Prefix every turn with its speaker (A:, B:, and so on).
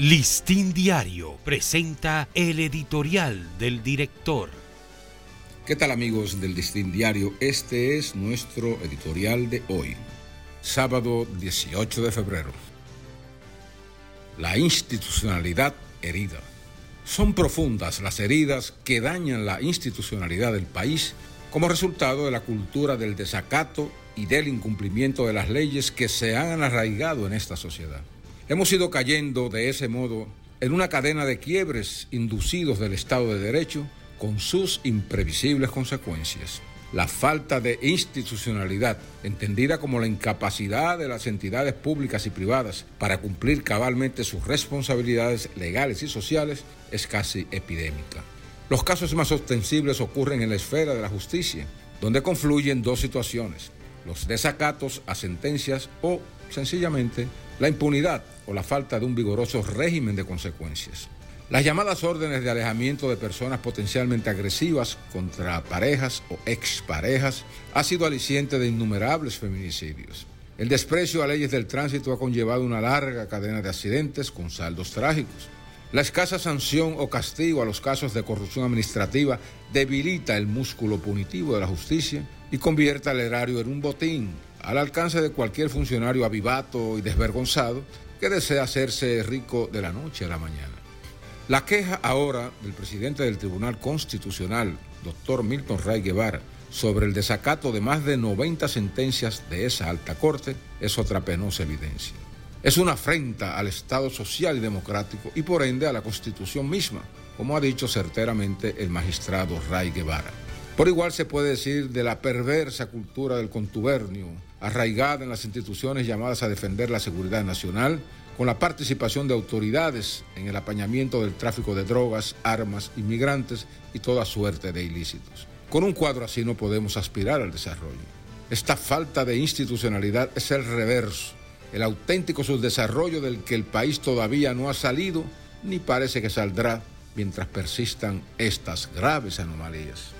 A: Listín Diario presenta el editorial del director.
B: ¿Qué tal amigos del Listín Diario? Este es nuestro editorial de hoy, sábado 18 de febrero. La institucionalidad herida. Son profundas las heridas que dañan la institucionalidad del país como resultado de la cultura del desacato y del incumplimiento de las leyes que se han arraigado en esta sociedad. Hemos ido cayendo de ese modo en una cadena de quiebres inducidos del Estado de Derecho con sus imprevisibles consecuencias. La falta de institucionalidad, entendida como la incapacidad de las entidades públicas y privadas para cumplir cabalmente sus responsabilidades legales y sociales, es casi epidémica. Los casos más ostensibles ocurren en la esfera de la justicia, donde confluyen dos situaciones, los desacatos a sentencias o, sencillamente, la impunidad o la falta de un vigoroso régimen de consecuencias. Las llamadas órdenes de alejamiento de personas potencialmente agresivas contra parejas o exparejas ha sido aliciente de innumerables feminicidios. El desprecio a leyes del tránsito ha conllevado una larga cadena de accidentes con saldos trágicos. La escasa sanción o castigo a los casos de corrupción administrativa debilita el músculo punitivo de la justicia y convierte al erario en un botín al alcance de cualquier funcionario avivato y desvergonzado que desea hacerse rico de la noche a la mañana. La queja ahora del presidente del Tribunal Constitucional, doctor Milton Ray Guevara, sobre el desacato de más de 90 sentencias de esa alta corte es otra penosa evidencia. Es una afrenta al Estado social y democrático y por ende a la Constitución misma, como ha dicho certeramente el magistrado Ray Guevara. Por igual se puede decir de la perversa cultura del contubernio, arraigada en las instituciones llamadas a defender la seguridad nacional, con la participación de autoridades en el apañamiento del tráfico de drogas, armas, inmigrantes y toda suerte de ilícitos. Con un cuadro así no podemos aspirar al desarrollo. Esta falta de institucionalidad es el reverso, el auténtico subdesarrollo del que el país todavía no ha salido ni parece que saldrá mientras persistan estas graves anomalías.